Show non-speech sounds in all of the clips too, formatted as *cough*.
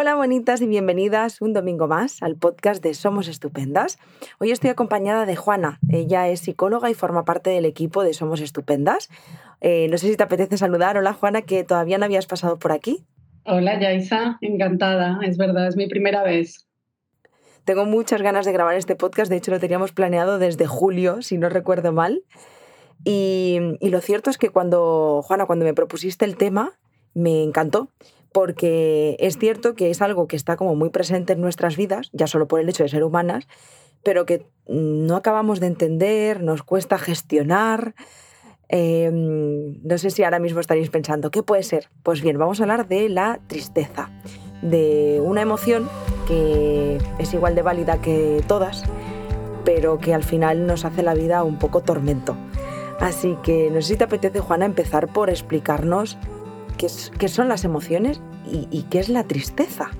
Hola bonitas y bienvenidas un domingo más al podcast de Somos Estupendas. Hoy estoy acompañada de Juana. Ella es psicóloga y forma parte del equipo de Somos Estupendas. Eh, no sé si te apetece saludar. Hola Juana, que todavía no habías pasado por aquí. Hola Yaisa, encantada. Es verdad, es mi primera vez. Tengo muchas ganas de grabar este podcast. De hecho, lo teníamos planeado desde julio, si no recuerdo mal. Y, y lo cierto es que cuando, Juana, cuando me propusiste el tema, me encantó porque es cierto que es algo que está como muy presente en nuestras vidas, ya solo por el hecho de ser humanas, pero que no acabamos de entender, nos cuesta gestionar. Em, no sé si ahora mismo estaréis pensando, ¿qué puede ser? Pues bien, vamos a hablar de la tristeza, de una emoción que es igual de válida que todas, pero que al final nos hace la vida un poco tormento. Así que no sé si te apetece, Juana, empezar por explicarnos qué, son las emociones y, qué es la tristeza.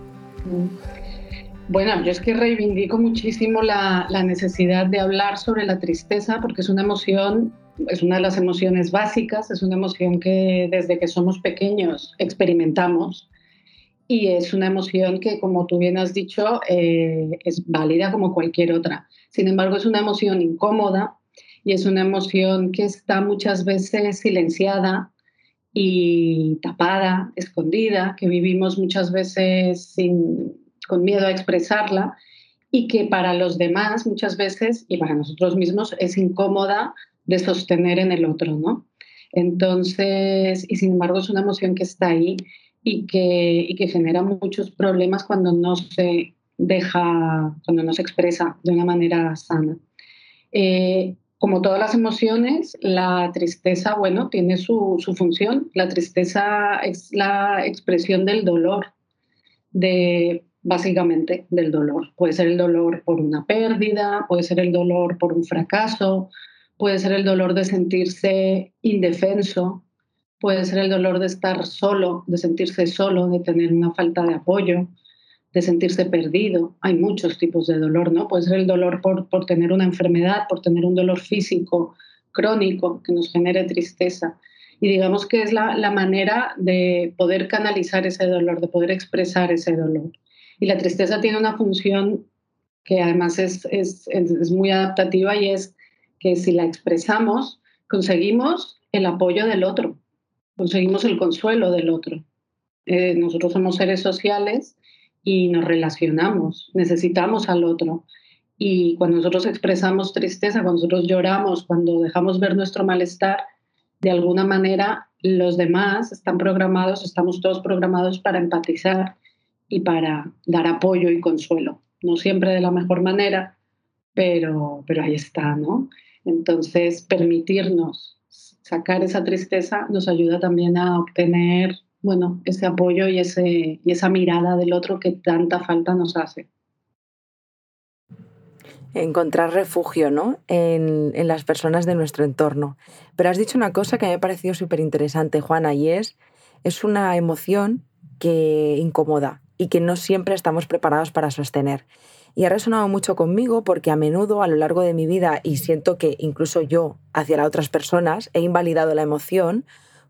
Bueno, yo es que reivindico muchísimo la, la, necesidad de hablar sobre la tristeza porque es una emoción, es una de las emociones básicas, es una emoción que desde que somos pequeños experimentamos y es una emoción que, como tú bien has dicho, eh, es válida como cualquier otra. Sin embargo, es una emoción incómoda y es una emoción que está muchas veces silenciada y tapada, escondida, que vivimos muchas veces sin, con miedo a expresarla y que para los demás muchas veces y para nosotros mismos es incómoda de sostener en el otro, ¿no? Entonces, y sin embargo es una emoción que está ahí y que, y que genera muchos problemas cuando no se deja, cuando no se expresa de una manera sana. Eh, como todas las emociones, la tristeza, bueno, tiene su, su, función. La tristeza es la expresión del dolor, de, básicamente del dolor. Puede ser el dolor por una pérdida, puede ser el dolor por un fracaso, puede ser el dolor de sentirse indefenso, puede ser el dolor de estar solo, de sentirse solo, de tener una falta de apoyo, de sentirse perdido. Hay muchos tipos de dolor, ¿no? Puede ser el dolor por, por tener una enfermedad, por tener un dolor físico crónico que nos genere tristeza. Y digamos que es la, la manera de poder canalizar ese dolor, de poder expresar ese dolor. Y la tristeza tiene una función que además es, es, es muy adaptativa y es que si la expresamos, conseguimos el apoyo del otro, conseguimos el consuelo del otro. Eh, nosotros somos seres sociales y nos relacionamos, necesitamos al otro. Y cuando nosotros expresamos tristeza, cuando nosotros lloramos, cuando dejamos ver nuestro malestar, de alguna manera los demás están programados, estamos todos programados para empatizar y para dar apoyo y consuelo. No siempre de la mejor manera, pero, pero ahí está, ¿no? Entonces, permitirnos sacar esa tristeza nos ayuda también a obtener bueno, ese apoyo y, ese, y esa mirada del otro que tanta falta nos hace. Encontrar refugio, ¿no? En, en las personas de nuestro entorno. Pero has dicho una cosa que me ha parecido súper interesante, Juana, y es, es una emoción que incomoda y que no siempre estamos preparados para sostener. Y ha resonado mucho conmigo porque a menudo a lo largo de mi vida, y siento que incluso yo hacia las otras personas, he invalidado la emoción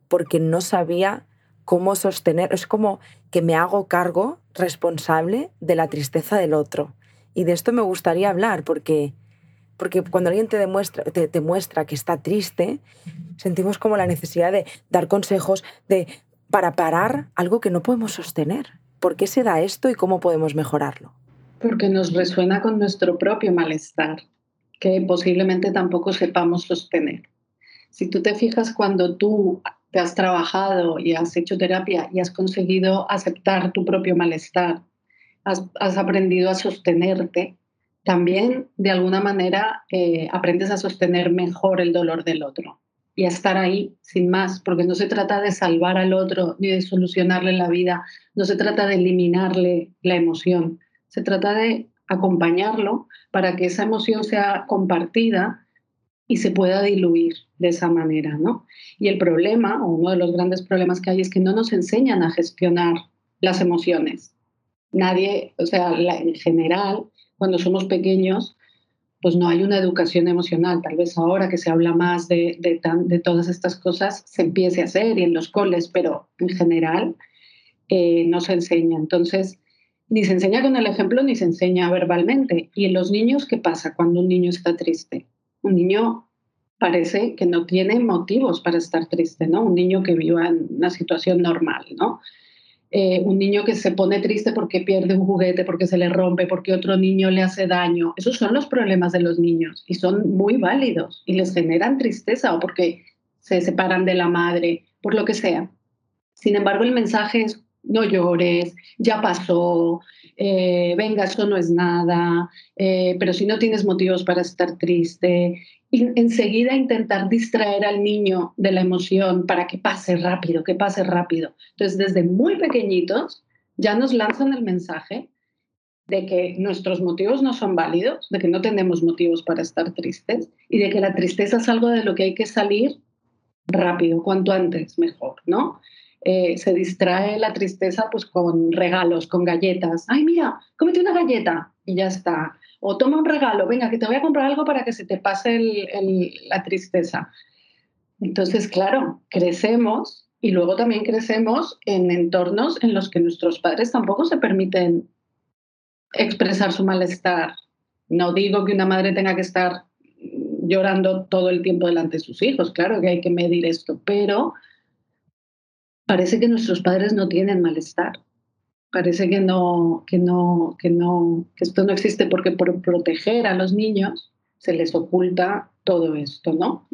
porque no sabía cómo sostener, es como que me hago cargo responsable de la tristeza del otro. Y de esto me gustaría hablar porque, porque cuando alguien te, demuestra, te, te muestra que está triste, sentimos como la necesidad de dar consejos de, para parar algo que no podemos sostener. ¿Por qué se da esto y cómo podemos mejorarlo? Porque nos resuena con nuestro propio malestar, que posiblemente tampoco sepamos sostener. Si tú te fijas cuando tú te has trabajado y has hecho terapia y has conseguido aceptar tu propio malestar, has, aprendido a sostenerte, también de alguna manera eh, aprendes a sostener mejor el dolor del otro y a estar ahí sin más, porque no se trata de salvar al otro ni de solucionarle la vida, no se trata de eliminarle la emoción, se trata de acompañarlo para que esa emoción sea compartida y se pueda diluir de esa manera, ¿no? Y el problema, o uno de los grandes problemas que hay, es que no nos enseñan a gestionar las emociones. Nadie, o sea, en general, cuando somos pequeños, pues no hay una educación emocional. Tal vez ahora que se habla más de, de, todas estas cosas, se empiece a hacer y en los coles, pero en general eh, no se enseña. Entonces, ni se enseña con el ejemplo ni se enseña verbalmente. ¿Y en los niños qué pasa cuando un niño está triste? Un niño parece que no tiene motivos para estar triste, ¿no? Un niño que viva en una situación normal, ¿no? Eh, un niño que se pone triste porque pierde un juguete, porque se le rompe, porque otro niño le hace daño. Esos son los problemas de los niños y son muy válidos y les generan tristeza o porque se separan de la madre, por lo que sea. Sin embargo, el mensaje es no llores, ya pasó, eh, venga, eso no es nada, eh, pero si no tienes motivos para estar triste, y enseguida intentar distraer al niño de la emoción para que pase rápido, que pase rápido. Entonces, desde muy pequeñitos ya nos lanzan el mensaje de que nuestros motivos no son válidos, de que no tenemos motivos para estar tristes y de que la tristeza es algo de lo que hay que salir rápido, cuanto antes mejor, ¿no? Eh, se distrae la tristeza pues con regalos, con galletas. Ay, mira, cómete una galleta y ya está. O toma un regalo, venga, que te voy a comprar algo para que se te pase la tristeza. Entonces, claro, crecemos y luego también crecemos en entornos en los que nuestros padres tampoco se permiten expresar su malestar. No digo que una madre tenga que estar llorando todo el tiempo delante de sus hijos, claro que hay que medir esto, pero parece que nuestros padres no tienen malestar. Parece que no, que no, que no, que esto no existe porque por proteger a los niños se les oculta todo esto, ¿no?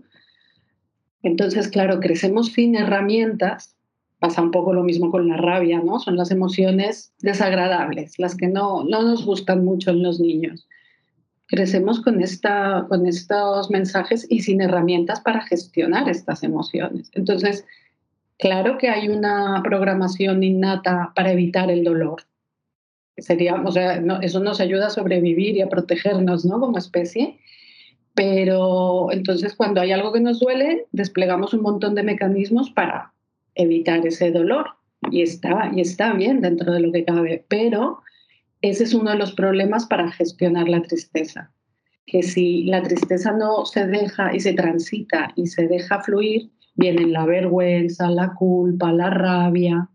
Entonces, claro, crecemos sin herramientas. Pasa un poco lo mismo con la rabia, ¿no? Son las emociones desagradables, las que no, no nos gustan mucho en los niños. Crecemos con, esta, con estos mensajes y sin herramientas para gestionar estas emociones. Entonces, Claro que hay una programación innata para evitar el dolor. Sería, o sea, eso nos ayuda a sobrevivir y a protegernos, ¿no? Como especie. Pero entonces cuando hay algo que nos duele, desplegamos un montón de mecanismos para evitar ese dolor. Y está, y está bien dentro de lo que cabe. Pero ese es uno de los problemas para gestionar la tristeza. Que si la tristeza no se deja y se transita y se deja fluir, Vienen la vergüenza, la culpa, la rabia,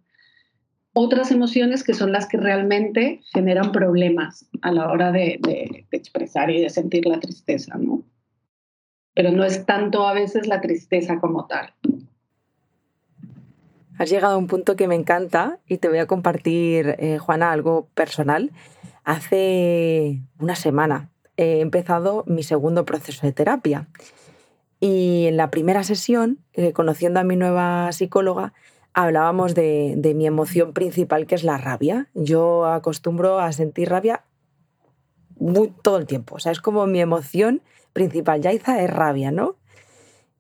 otras emociones que son las que realmente generan problemas a la hora de, expresar y de sentir la tristeza, ¿no? Pero no es tanto a veces la tristeza como tal. Has llegado a un punto que me encanta y te voy a compartir, eh, Juana, algo personal. Hace una semana he empezado mi segundo proceso de terapia y en la primera sesión, eh, conociendo a mi nueva psicóloga, hablábamos de, mi emoción principal, que es la rabia. Yo acostumbro a sentir rabia todo el tiempo. O sea, es como mi emoción principal. Yaiza es rabia, ¿no?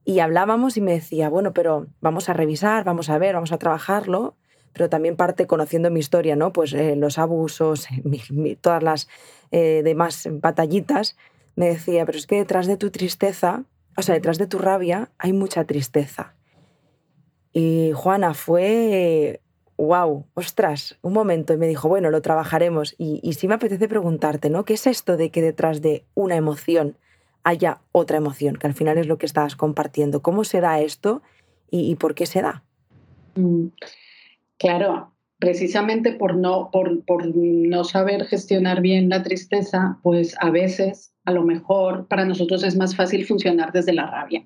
Y hablábamos y me decía, bueno, pero vamos a revisar, vamos a ver, vamos a trabajarlo, pero también parte conociendo mi historia, ¿no? Pues eh, los abusos, *laughs* todas las eh, demás batallitas. Me decía, pero es que detrás de tu tristeza o sea, detrás de tu rabia hay mucha tristeza. Y Juana fue, wow, ostras, un momento, y me dijo, bueno, lo trabajaremos. Y, sí me apetece preguntarte, ¿no? ¿Qué es esto de que detrás de una emoción haya otra emoción? Que al final es lo que estabas compartiendo. ¿Cómo se da esto y, por qué se da? Mm, claro, precisamente por no, por, por no saber gestionar bien la tristeza, pues a veces a lo mejor para nosotros es más fácil funcionar desde la rabia.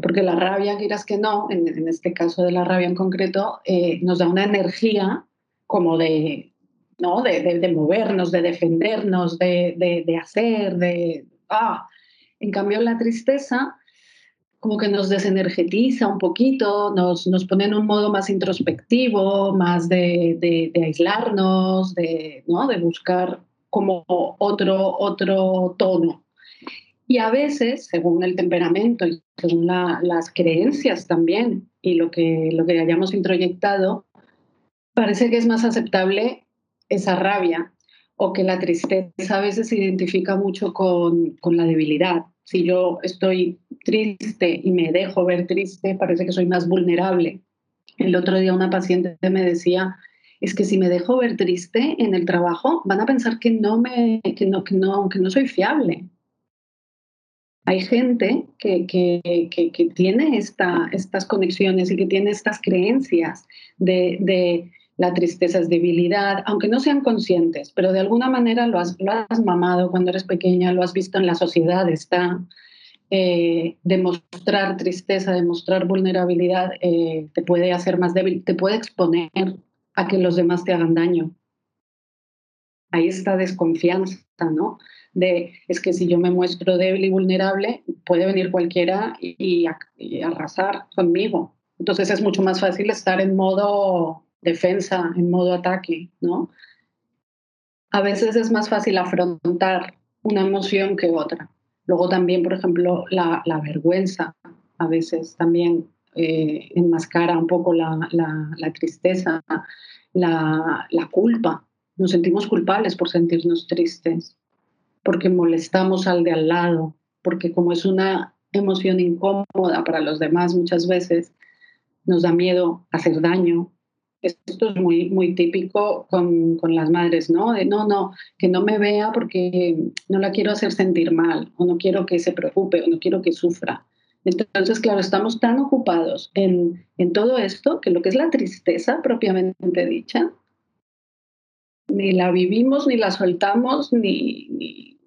Porque la rabia, quieras que no, en, este caso de la rabia en concreto, eh, nos da una energía como de, ¿no? de, movernos, de defendernos, de, hacer, de... Ah. En cambio, la tristeza como que nos desenergetiza un poquito, nos, nos pone en un modo más introspectivo, más de, aislarnos, de, ¿no? de buscar como otro, otro tono. Y a veces, según el temperamento y según las creencias también y lo que, lo que hayamos introyectado, parece que es más aceptable esa rabia o que la tristeza a veces se identifica mucho con, con la debilidad. Si yo estoy triste y me dejo ver triste, parece que soy más vulnerable. El otro día una paciente me decía, es que si me dejo ver triste en el trabajo, van a pensar que no, me, que no, que no, que no soy fiable. Hay gente que, que, tiene esta, estas conexiones y que tiene estas creencias de, de, la tristeza es debilidad, aunque no sean conscientes, pero de alguna manera lo has, lo has mamado cuando eres pequeña, lo has visto en la sociedad, está eh, demostrar tristeza, demostrar vulnerabilidad, eh, te puede hacer más débil, te puede exponer a que los demás te hagan daño. Ahí está desconfianza, ¿no? De, es que si yo me muestro débil y vulnerable, puede venir cualquiera y, y arrasar conmigo. Entonces es mucho más fácil estar en modo defensa, en modo ataque, ¿no? A veces es más fácil afrontar una emoción que otra. Luego también, por ejemplo, la, vergüenza a veces también eh, enmascara un poco la, tristeza, la, culpa. Nos sentimos culpables por sentirnos tristes, porque molestamos al de al lado, porque como es una emoción incómoda para los demás muchas veces, nos da miedo hacer daño, esto es muy, muy típico con, con, las madres, ¿no? De no, no, que no me vea porque no la quiero hacer sentir mal, o no quiero que se preocupe, o no quiero que sufra. Entonces, claro, estamos tan ocupados en, en todo esto que lo que es la tristeza propiamente dicha, ni la vivimos, ni la soltamos, ni, ni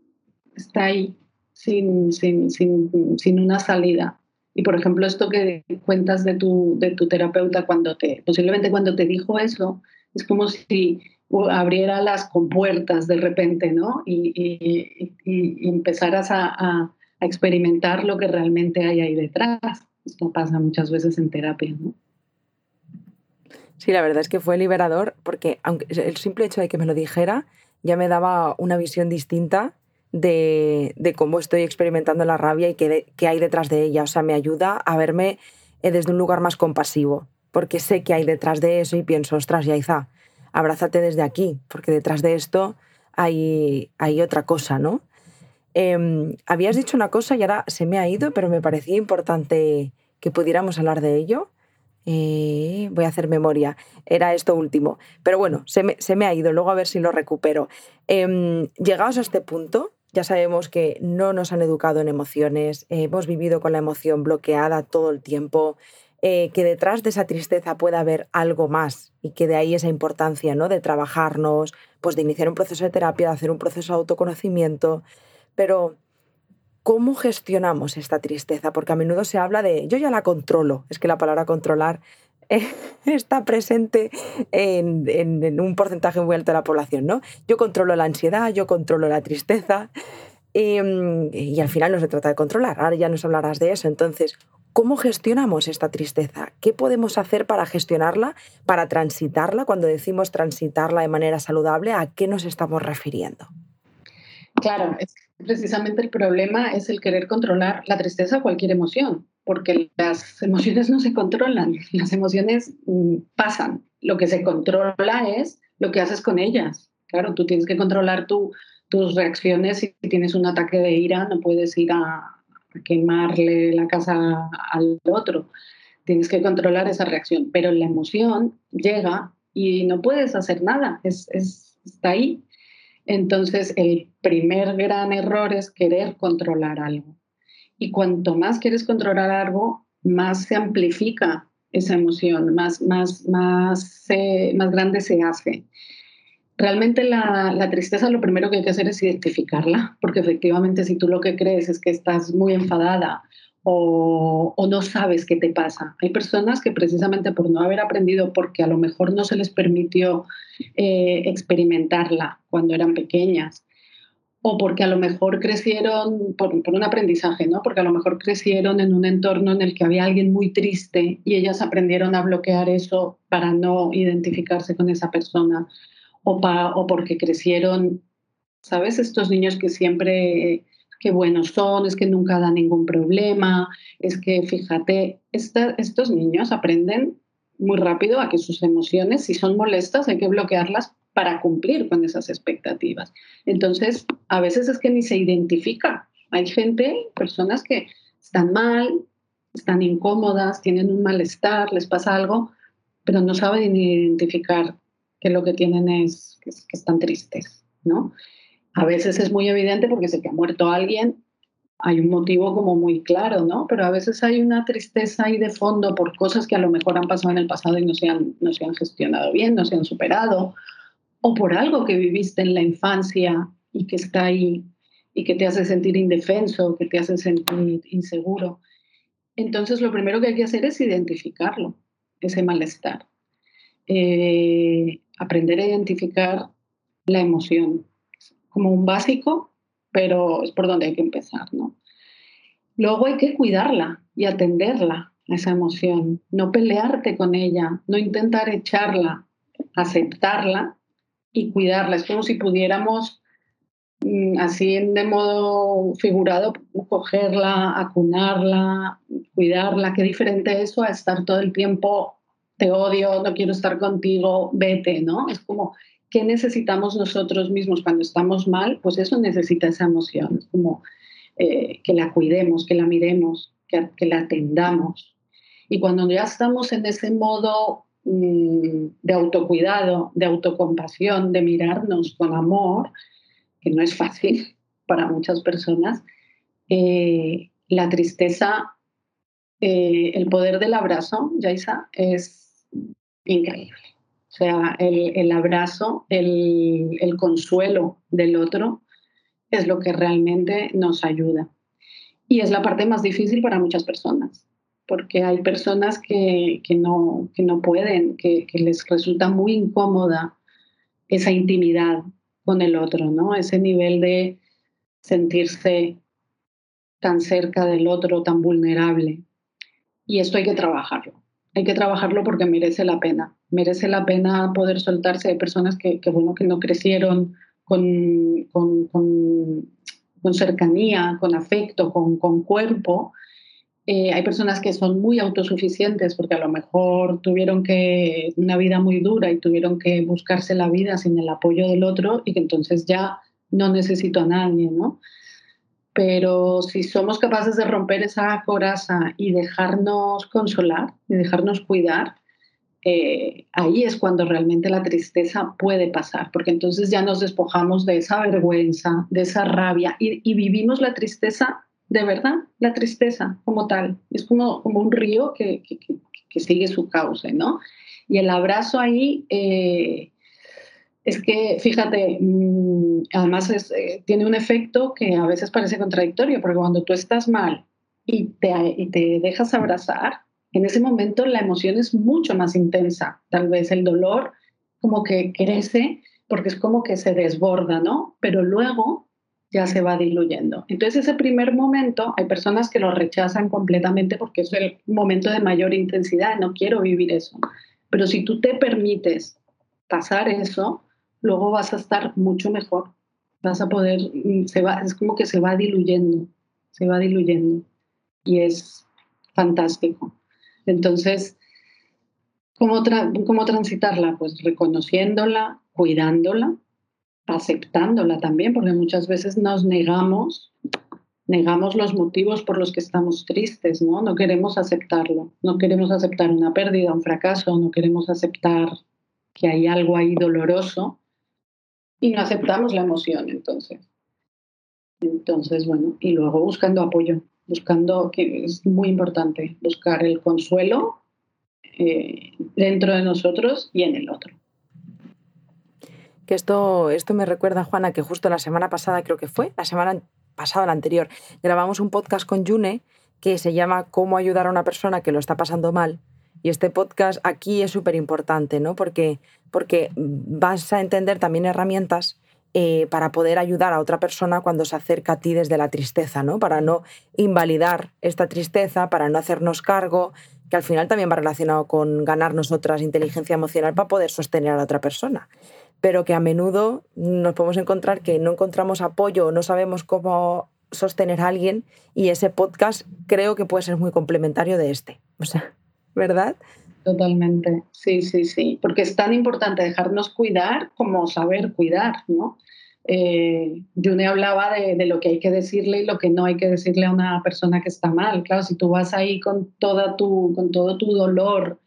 está ahí sin, sin, sin, sin una salida. Y por ejemplo, esto que cuentas de tu, de tu terapeuta cuando te, posiblemente cuando te dijo eso, es como si abriera las compuertas de repente, ¿no? Y, y, y empezaras a, a, experimentar lo que realmente hay ahí detrás. Esto pasa muchas veces en terapia, ¿no? Sí, la verdad es que fue liberador porque aunque el simple hecho de que me lo dijera ya me daba una visión distinta de, cómo estoy experimentando la rabia y qué, hay detrás de ella. O sea, me ayuda a verme eh, desde un lugar más compasivo, porque sé que hay detrás de eso y pienso, ostras, Yaiza, abrázate desde aquí, porque detrás de esto hay, hay otra cosa, ¿no? Em, habías dicho una cosa y ahora se me ha ido, pero me parecía importante que pudiéramos hablar de ello. Eh, voy a hacer memoria. Era esto último. Pero bueno, se me, ha ido. Luego a ver si lo recupero. Em, llegados a este punto, ya sabemos que no nos han educado en emociones, hemos vivido con la emoción bloqueada todo el tiempo, eh, que detrás de esa tristeza puede haber algo más y que de ahí esa importancia ¿no? de trabajarnos, pues de iniciar un proceso de terapia, de hacer un proceso de autoconocimiento. Pero, ¿cómo gestionamos esta tristeza? Porque a menudo se habla de yo ya la controlo, es que la palabra controlar *laughs* está presente en, un porcentaje muy alto de la población, ¿no? Yo controlo la ansiedad, yo controlo la tristeza y, al final no se trata de controlar, ahora ya nos hablarás de eso. Entonces, ¿cómo gestionamos esta tristeza? ¿Qué podemos hacer para gestionarla, para transitarla? Cuando decimos transitarla de manera saludable, ¿a qué nos estamos refiriendo? Claro, precisamente el problema es el querer controlar la tristeza o cualquier emoción porque las emociones no se controlan, las emociones mm, pasan. Lo que se controla es lo que haces con ellas. Claro, tú tienes que controlar tus reacciones. Si tienes un ataque de ira, no puedes ir a, quemarle la casa al otro. Tienes que controlar esa reacción. Pero la emoción llega y no puedes hacer nada, es, está ahí. Entonces, el primer gran error es querer controlar algo. Y cuanto más quieres controlar algo, más se amplifica esa emoción, más, más, más, más grande se hace. Realmente la, la, tristeza lo primero que hay que hacer es identificarla, porque efectivamente si tú lo que crees es que estás muy enfadada o, no sabes qué te pasa. Hay personas que precisamente por no haber aprendido, porque a lo mejor no se les permitió eh, experimentarla cuando eran pequeñas, o porque a lo mejor crecieron por, un aprendizaje, ¿no? Porque a lo mejor crecieron en un entorno en el que había alguien muy triste y ellas aprendieron a bloquear eso para no identificarse con esa persona, o, o porque crecieron, ¿sabes? Estos niños que siempre, qué buenos son, es que nunca dan ningún problema, es que fíjate, estos niños aprenden muy rápido a que sus emociones, si son molestas, hay que bloquearlas para cumplir con esas expectativas. Entonces, a veces es que ni se identifica. Hay gente, personas que están mal, están incómodas, tienen un malestar, les pasa algo, pero no saben ni identificar que lo que tienen es que, están tristes, ¿no? A veces es muy evidente porque sé que ha muerto alguien hay un motivo como muy claro, ¿no? Pero a veces hay una tristeza ahí de fondo por cosas que a lo mejor han pasado en el pasado y no se han, no se han gestionado bien, no se han superado, o por algo que viviste en la infancia y que está ahí y que te hace sentir indefenso, que te hace sentir inseguro. Entonces, lo primero que hay que hacer es identificarlo, ese malestar. Eh, aprender a identificar la emoción como un básico, pero es por donde hay que empezar, ¿no? Luego hay que cuidarla y atenderla, esa emoción, no pelearte con ella, no intentar echarla, aceptarla y cuidarla. Es como si pudiéramos, mm, así de modo figurado, cogerla, acunarla, cuidarla. Qué diferente eso a estar todo el tiempo, te odio, no quiero estar contigo, vete, ¿no? Es como, ¿qué necesitamos nosotros mismos cuando estamos mal? Pues eso necesita esa emoción. Es como eh, que la cuidemos, que la miremos, que, que la atendamos. Y cuando ya estamos en ese modo Mm, de autocuidado, de autocompasión, de mirarnos con amor, que no es fácil *laughs* para muchas personas, eh, la tristeza, eh, el poder del abrazo, Yaisa, es increíble. O sea, el, abrazo, el, el consuelo del otro es lo que realmente nos ayuda. Y es la parte más difícil para muchas personas porque hay personas que, no, no pueden, que, les resulta muy incómoda esa intimidad con el otro, ¿no? Ese nivel de sentirse tan cerca del otro, tan vulnerable. Y esto hay que trabajarlo. Hay que trabajarlo porque merece la pena. Merece la pena poder soltarse de personas que, bueno, que no crecieron con, con, cercanía, con afecto, con, con cuerpo eh, hay personas que son muy autosuficientes porque a lo mejor tuvieron que una vida muy dura y tuvieron que buscarse la vida sin el apoyo del otro y que entonces ya no necesito a nadie, ¿no? Pero si somos capaces de romper esa coraza y dejarnos consolar y dejarnos cuidar, eh, ahí es cuando realmente la tristeza puede pasar, porque entonces ya nos despojamos de esa vergüenza, de esa rabia y, vivimos la tristeza de verdad la tristeza como tal. Es como, como un río que, que, sigue su cauce, ¿no? Y el abrazo ahí eh, es que, fíjate, mm, además eh, tiene un efecto que a veces parece contradictorio, porque cuando tú estás mal y te, y te dejas abrazar, en ese momento la emoción es mucho más intensa. Tal vez el dolor como que crece porque es como que se desborda, ¿no? Pero luego ya se va diluyendo. Entonces ese primer momento hay personas que lo rechazan completamente porque es el momento de mayor intensidad, no quiero vivir eso. Pero si tú te permites pasar eso, luego vas a estar mucho mejor. Vas a poder, mm, se va, es como que se va diluyendo, se va diluyendo. Y es fantástico. Entonces, ¿cómo, cómo transitarla? Pues reconociéndola, cuidándola, aceptándola también, porque muchas veces nos negamos, negamos los motivos por los que estamos tristes, ¿no? No queremos aceptarlo, no queremos aceptar una pérdida, un fracaso, no queremos aceptar que hay algo ahí doloroso y no aceptamos la emoción entonces. Entonces, bueno, y luego buscando apoyo, buscando, que es muy importante, buscar el consuelo eh, dentro de nosotros y en el otro que esto, esto me recuerda, Juana, que justo la semana pasada, creo que fue, la semana pasada, la anterior, grabamos un podcast con June que se llama Cómo ayudar a una persona que lo está pasando mal. Y este podcast aquí es súper importante, ¿no? Porque, porque vas a entender también herramientas eh, para poder ayudar a otra persona cuando se acerca a ti desde la tristeza, ¿no? Para no invalidar esta tristeza, para no hacernos cargo, que al final también va relacionado con ganar nosotras inteligencia emocional para poder sostener a la otra persona pero que a menudo nos podemos encontrar que no encontramos apoyo o no sabemos cómo sostener a alguien y ese podcast creo que puede ser muy complementario de este. O sea, ¿verdad? Totalmente, sí, sí, sí, porque es tan importante dejarnos cuidar como saber cuidar, ¿no? Eh, June hablaba de, de, lo que hay que decirle y lo que no hay que decirle a una persona que está mal. Claro, si tú vas ahí con, toda tu, con todo tu dolor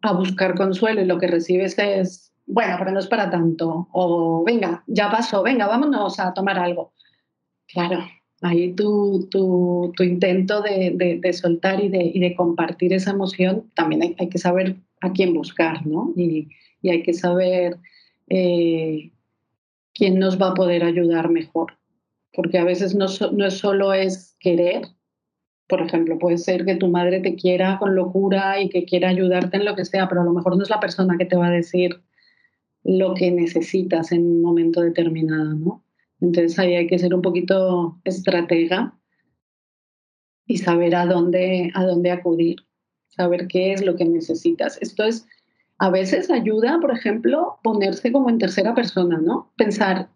a buscar consuelo y lo que recibes es bueno, pero no es para tanto, o venga, ya pasó, venga, vámonos a tomar algo. Claro, Ahí tu, tu, tu intento de, de, soltar y de, y de, compartir esa emoción, también hay, que saber a quién buscar, ¿no? Y, y hay que saber eh, quién nos va a poder ayudar mejor. Porque a veces no, no es solo es querer, por ejemplo, puede ser que tu madre te quiera con locura y que quiera ayudarte en lo que sea, pero a lo mejor no es la persona que te va a decir lo que necesitas en un momento determinado, ¿no? Entonces ahí hay que ser un poquito estratega y saber a dónde, a dónde acudir, saber qué es lo que necesitas. Esto es, a veces ayuda, por ejemplo, ponerse como en tercera persona, ¿no? Pensar,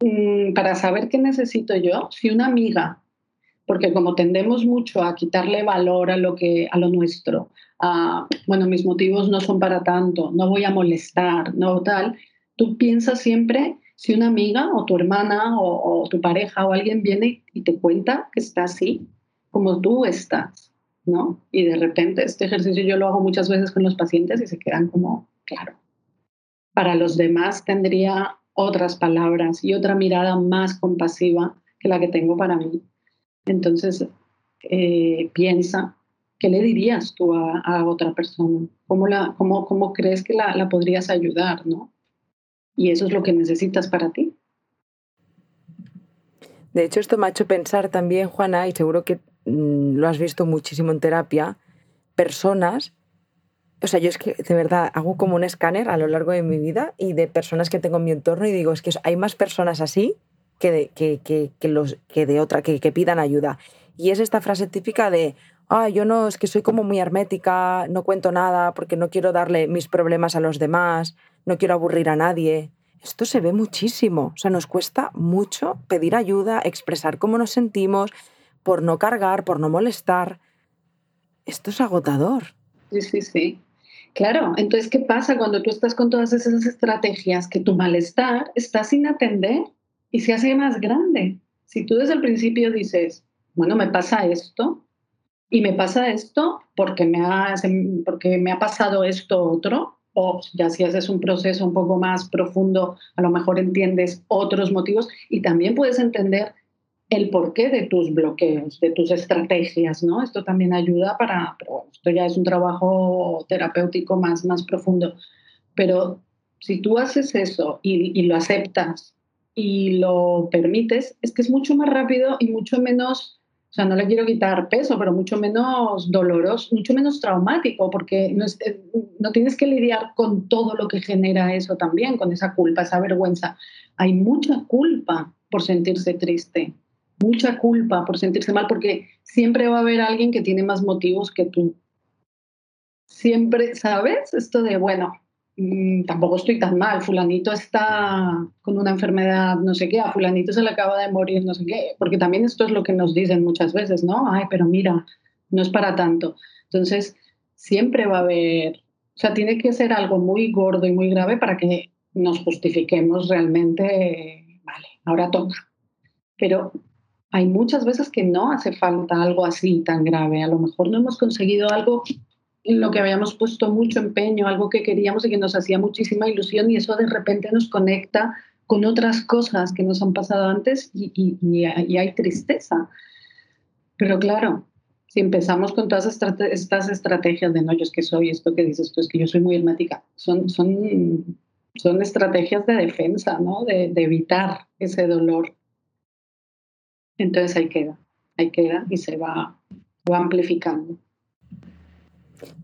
mm, para saber qué necesito yo, si una amiga, porque como tendemos mucho a quitarle valor a lo, que, a lo nuestro, a, bueno, mis motivos no son para tanto, no voy a molestar, no tal, tú piensas siempre si una amiga o tu hermana o, tu pareja o alguien viene y te cuenta que está así, como tú estás, ¿no? Y de repente este ejercicio yo lo hago muchas veces con los pacientes y se quedan como, claro, para los demás tendría otras palabras y otra mirada más compasiva que la que tengo para mí. Entonces, eh, piensa, ¿qué le dirías tú a, otra persona? ¿Cómo, la, cómo, cómo crees que la, la podrías ayudar, no? Y eso es lo que necesitas para ti. De hecho, esto me ha hecho pensar también, Juana, y seguro que mm, lo has visto muchísimo en terapia, personas, o sea, yo es que de verdad hago como un escáner a lo largo de mi vida y de personas que tengo en mi entorno y digo, es que hay más personas así que de, que, que, los, que de otra, que, que pidan ayuda. Y es esta frase típica de, ah, yo no, es que soy como muy hermética, no cuento nada porque no quiero darle mis problemas a los demás, no quiero aburrir a nadie. Esto se ve muchísimo, o sea, nos cuesta mucho pedir ayuda, expresar cómo nos sentimos, por no cargar, por no molestar. Esto es agotador. Sí, sí, sí. Claro, entonces, ¿qué pasa cuando tú estás con todas esas estrategias que tu malestar está sin atender y se hace más grande? Si tú desde el principio dices, bueno, me pasa esto, y me pasa esto porque me ha, porque me ha pasado esto otro, o ya si haces un proceso un poco más profundo, a lo mejor entiendes otros motivos y también puedes entender el porqué de tus bloqueos, de tus estrategias, ¿no? Esto también ayuda para, esto ya es un trabajo terapéutico más, más profundo. Pero si tú haces eso y lo aceptas y lo permites, es que es mucho más rápido y mucho menos o sea, no le quiero quitar peso, pero mucho menos doloroso, mucho menos traumático, porque no, eh, no, tienes que lidiar con todo lo que genera eso también, con esa culpa, esa vergüenza. Hay mucha culpa por sentirse triste, mucha culpa por sentirse mal, porque siempre va a haber alguien que tiene más motivos que tú. Siempre, ¿sabes? Esto de, bueno, Mm, tampoco estoy tan mal, fulanito está con una enfermedad, no sé qué, a fulanito se le acaba de morir, no sé qué, porque también esto es lo que nos dicen muchas veces, ¿no? Ay, pero mira, no es para tanto. Entonces, siempre va a haber, o sea, tiene que ser algo muy gordo y muy grave para que nos justifiquemos realmente, vale, ahora toca. Pero hay muchas veces que no hace falta algo así tan grave. A lo mejor no hemos conseguido algo en lo que habíamos puesto mucho empeño, algo que queríamos y que nos hacía muchísima ilusión y eso de repente nos conecta con otras cosas que nos han pasado antes y, hay tristeza. Pero claro, si empezamos con todas estas estrategias de no, yo es que soy esto que dices tú, es que yo soy muy hermética, son, son, son estrategias de defensa, ¿no? De, de evitar ese dolor. Entonces ahí queda, ahí queda y se va, va amplificando.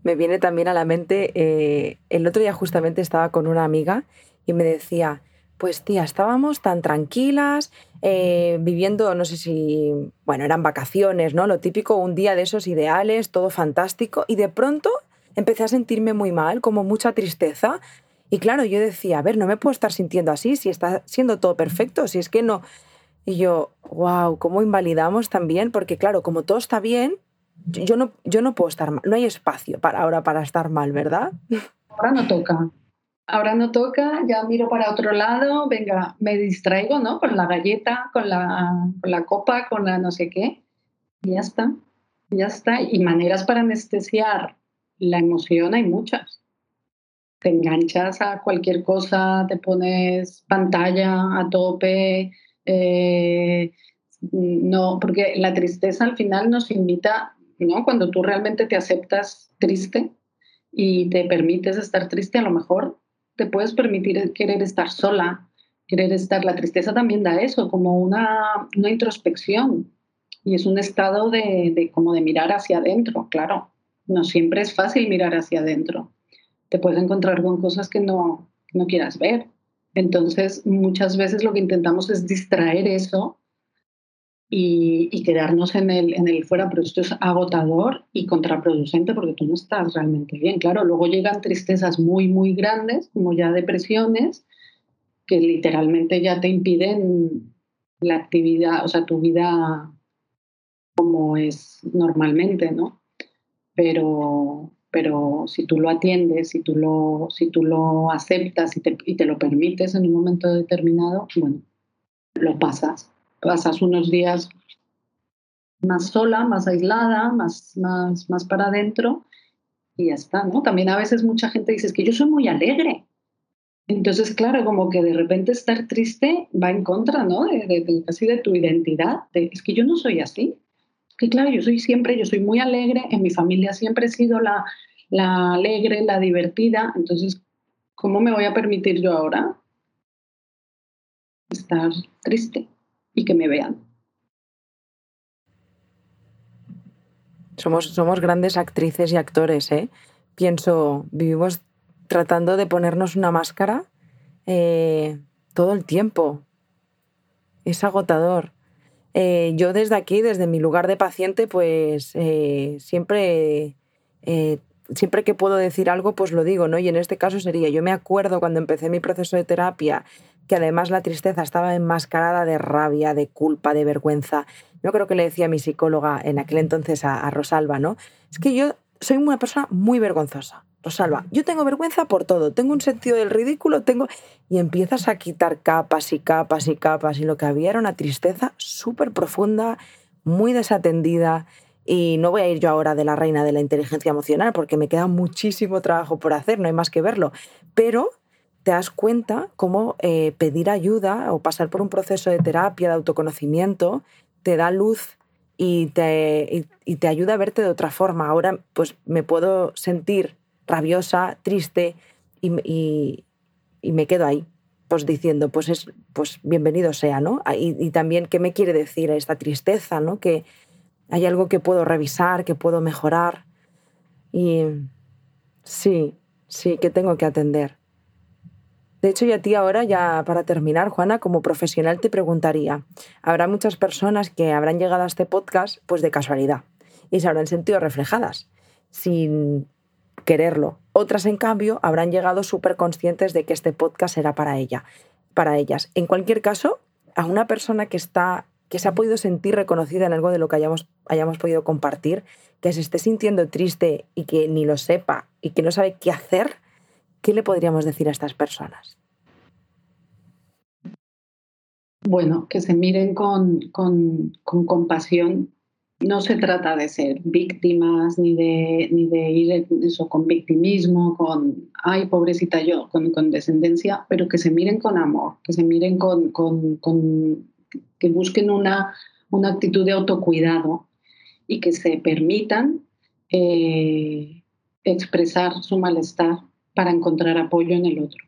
Me viene también a la mente, eh, el otro día justamente estaba con una amiga y me decía, pues tía, estábamos tan tranquilas, eh, viviendo, no sé si, bueno, eran vacaciones, ¿no? Lo típico, un día de esos ideales, todo fantástico, y de pronto empecé a sentirme muy mal, como mucha tristeza. Y claro, yo decía, a ver, no me puedo estar sintiendo así, si está siendo todo perfecto, si es que no. Y yo, wow, ¿cómo invalidamos también? Porque claro, como todo está bien, yo no, yo no puedo estar mal, no hay espacio para ahora para estar mal, ¿verdad? Ahora no toca. Ahora no toca, ya miro para otro lado, venga, me distraigo, ¿no? Con la galleta, con la, con la copa, con la no sé qué. Y ya está, ya está. Y maneras para anestesiar la emoción hay muchas. Te enganchas a cualquier cosa, te pones pantalla a tope, eh, no, porque la tristeza al final nos invita, ¿no? Cuando tú realmente te aceptas triste y te permites estar triste, a lo mejor te puedes permitir querer estar sola, querer estar. La tristeza también da eso, como una, una introspección. Y es un estado de, de, como de mirar hacia adentro, claro. No siempre es fácil mirar hacia adentro. Te puedes encontrar con cosas que no, no quieras ver. Entonces, muchas veces lo que intentamos es distraer eso y, quedarnos en el, en el fuera, pero esto es agotador y contraproducente porque tú no estás realmente bien. Claro, luego llegan tristezas muy, muy grandes, como ya depresiones, que literalmente ya te impiden la actividad, o sea, tu vida como es normalmente, ¿no? Pero, pero si tú lo atiendes, si tú lo, si tú lo aceptas y te, y te lo permites en un momento determinado, bueno, lo pasas pasas unos días más sola, más aislada, más, más, más para adentro y ya está, ¿no? También a veces mucha gente dice, es que yo soy muy alegre. Entonces, claro, como que de repente estar triste va en contra, ¿no? De, casi de tu identidad. es que yo no soy así. Es que claro, yo soy siempre, yo soy muy alegre, en mi familia siempre he sido la, la alegre, la divertida. Entonces, ¿cómo me voy a permitir yo ahora estar triste? Y que me vean. Somos, somos grandes actrices y actores, ¿eh? Pienso, vivimos tratando de ponernos una máscara eh, todo el tiempo. Es agotador. Eh, yo desde aquí, desde mi lugar de paciente, pues eh, siempre, siempre que puedo decir algo, pues lo digo, ¿no? Y en este caso sería, yo me acuerdo cuando empecé mi proceso de terapia que además la tristeza estaba enmascarada de rabia, de culpa, de vergüenza. Yo creo que le decía a mi psicóloga en aquel entonces a, Rosalba, ¿no? Es que yo soy una persona muy vergonzosa. Rosalba, yo tengo vergüenza por todo, tengo un sentido del ridículo, tengo... Y empiezas a quitar capas y capas y capas y lo que había era una tristeza súper profunda, muy desatendida. Y no voy a ir yo ahora de la reina de la inteligencia emocional porque me queda muchísimo trabajo por hacer, no hay más que verlo. Pero te das cuenta cómo eh, pedir ayuda o pasar por un proceso de terapia, de autoconocimiento, te da luz y te, y, te ayuda a verte de otra forma. Ahora pues me puedo sentir rabiosa, triste y, y, me quedo ahí, pues diciendo, pues es, pues bienvenido sea, ¿no? Y, y, también qué me quiere decir esta tristeza, ¿no? Que hay algo que puedo revisar, que puedo mejorar. Y sí, sí, que tengo que atender. De hecho, y a ti ahora, ya para terminar, Juana, como profesional te preguntaría, habrá muchas personas que habrán llegado a este podcast pues de casualidad y se habrán sentido reflejadas sin quererlo. Otras, en cambio, habrán llegado súper conscientes de que este podcast era para ella, para ellas. En cualquier caso, a una persona que está que se ha podido sentir reconocida en algo de lo que hayamos, hayamos podido compartir, que se esté sintiendo triste y que ni lo sepa y que no sabe qué hacer, ¿Qué le podríamos decir a estas personas? Bueno, que se miren con, compasión. No se trata de ser víctimas ni de, ni de ir eso, con victimismo, con, ay, pobrecita yo, con condescendencia, pero que se miren con amor, que se miren con, que busquen una, una, actitud de autocuidado y que se permitan eh, expresar su malestar para encontrar apoyo en el otro.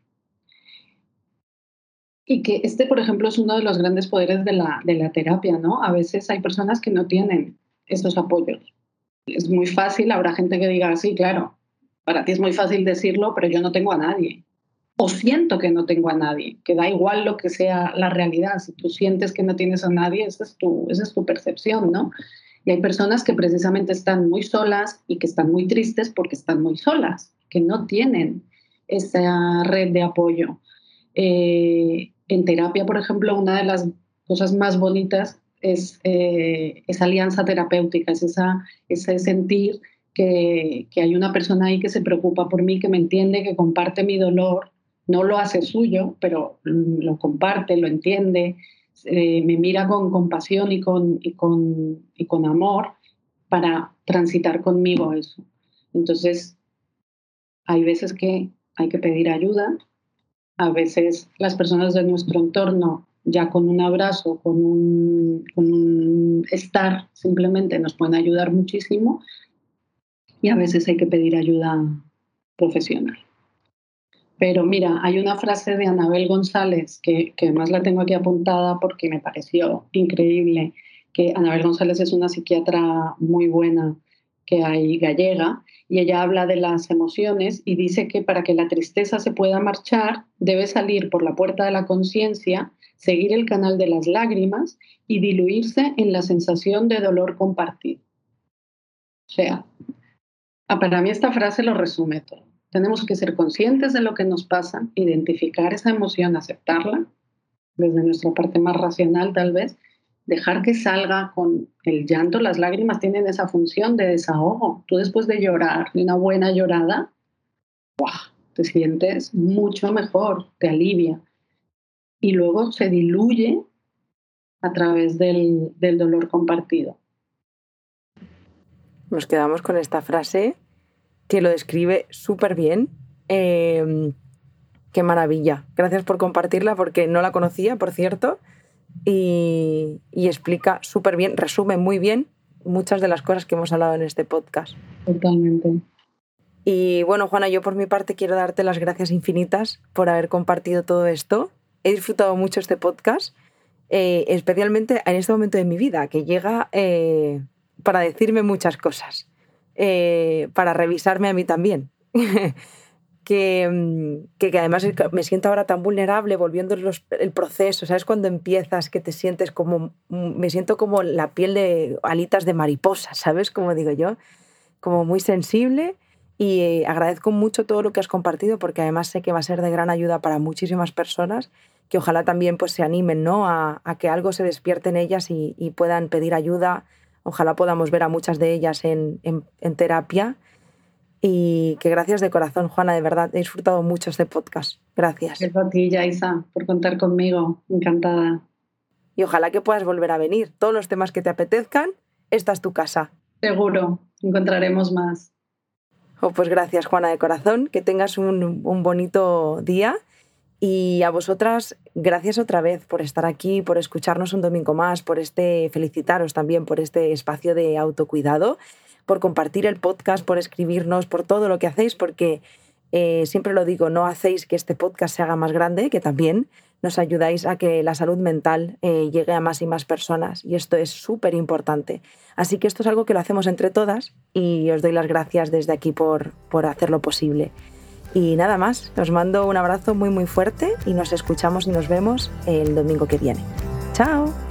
Y que este, por ejemplo, es uno de los grandes poderes de la, de la terapia, ¿no? A veces hay personas que no tienen estos apoyos. Es muy fácil, habrá gente que diga, sí, claro, para ti es muy fácil decirlo, pero yo no tengo a nadie. O siento que no tengo a nadie, que da igual lo que sea la realidad. Si tú sientes que no tienes a nadie, esa es tu, esa es tu percepción, ¿no? Y hay personas que precisamente están muy solas y que están muy tristes porque están muy solas que no tienen esa red de apoyo. Eh, en terapia, por ejemplo, una de las cosas más bonitas es eh, esa alianza terapéutica, es esa, ese sentir que, hay una persona ahí que se preocupa por mí, que me entiende, que comparte mi dolor, no lo hace suyo, pero lo comparte, lo entiende, eh, me mira con compasión y con, y con, y con amor para transitar conmigo eso. Entonces, hay veces que hay que pedir ayuda, a veces las personas de nuestro entorno ya con un abrazo, con un, estar, simplemente nos pueden ayudar muchísimo. Y a veces hay que pedir ayuda profesional. Pero mira, hay una frase de Anabel González que, que además la tengo aquí apuntada porque me pareció increíble, que Anabel González es una psiquiatra muy buena que hay gallega y ella habla de las emociones y dice que para que la tristeza se pueda marchar debe salir por la puerta de la conciencia, seguir el canal de las lágrimas y diluirse en la sensación de dolor compartido. O sea, para mí esta frase lo resume todo. Tenemos que ser conscientes de lo que nos pasa, identificar esa emoción, aceptarla desde nuestra parte más racional tal vez, dejar que salga con el llanto, las lágrimas tienen esa función de desahogo. Tú después de llorar, una buena llorada, te sientes mucho mejor, te alivia. Y luego se diluye a través del, del dolor compartido. Nos quedamos con esta frase que lo describe súper bien. Em, qué maravilla. Gracias por compartirla porque no la conocía, por cierto, y, explica súper bien, resume muy bien muchas de las cosas que hemos hablado en este podcast. Totalmente. Y bueno, Juana, yo por mi parte quiero darte las gracias infinitas por haber compartido todo esto. He disfrutado mucho este podcast, eh, especialmente en este momento de mi vida, que llega eh, para decirme muchas cosas. Eh, para revisarme a mí también. *laughs* Mm, que, que, además me siento ahora tan vulnerable volviendo el proceso, ¿sabes? Cuando empiezas que te sientes como, mm, me siento como la piel de alitas de mariposa, ¿sabes? Como digo yo, como muy sensible y eh, agradezco mucho todo lo que has compartido porque además sé que va a ser de gran ayuda para muchísimas personas que ojalá también pues se animen, ¿no? A, que algo se despierte en ellas y, puedan pedir ayuda Ojalá podamos ver a muchas de ellas en, terapia. Y que gracias de corazón, Juana, de verdad, he disfrutado mucho este podcast. Gracias. Gracias a ti, Yaisa, por contar conmigo. Encantada. Y ojalá que puedas volver a venir. Todos los temas que te apetezcan, esta es tu casa. Seguro, encontraremos más. Oh, pues gracias, Juana, de corazón. Que tengas un, un bonito día y a vosotras, gracias otra vez por estar aquí, por escucharnos un domingo más, por este felicitaros también por este espacio de autocuidado, por compartir el podcast, por escribirnos, por todo lo que hacéis, porque eh, siempre lo digo, no hacéis que este podcast se haga más grande, que también nos ayudáis a que la salud mental eh, llegue a más y más personas. Y esto es súper importante. Así que esto es algo que lo hacemos entre todas y os doy las gracias desde aquí por, por hacerlo posible. Y nada más, os mando un abrazo muy muy fuerte y nos escuchamos y nos vemos el domingo que viene. ¡Chao!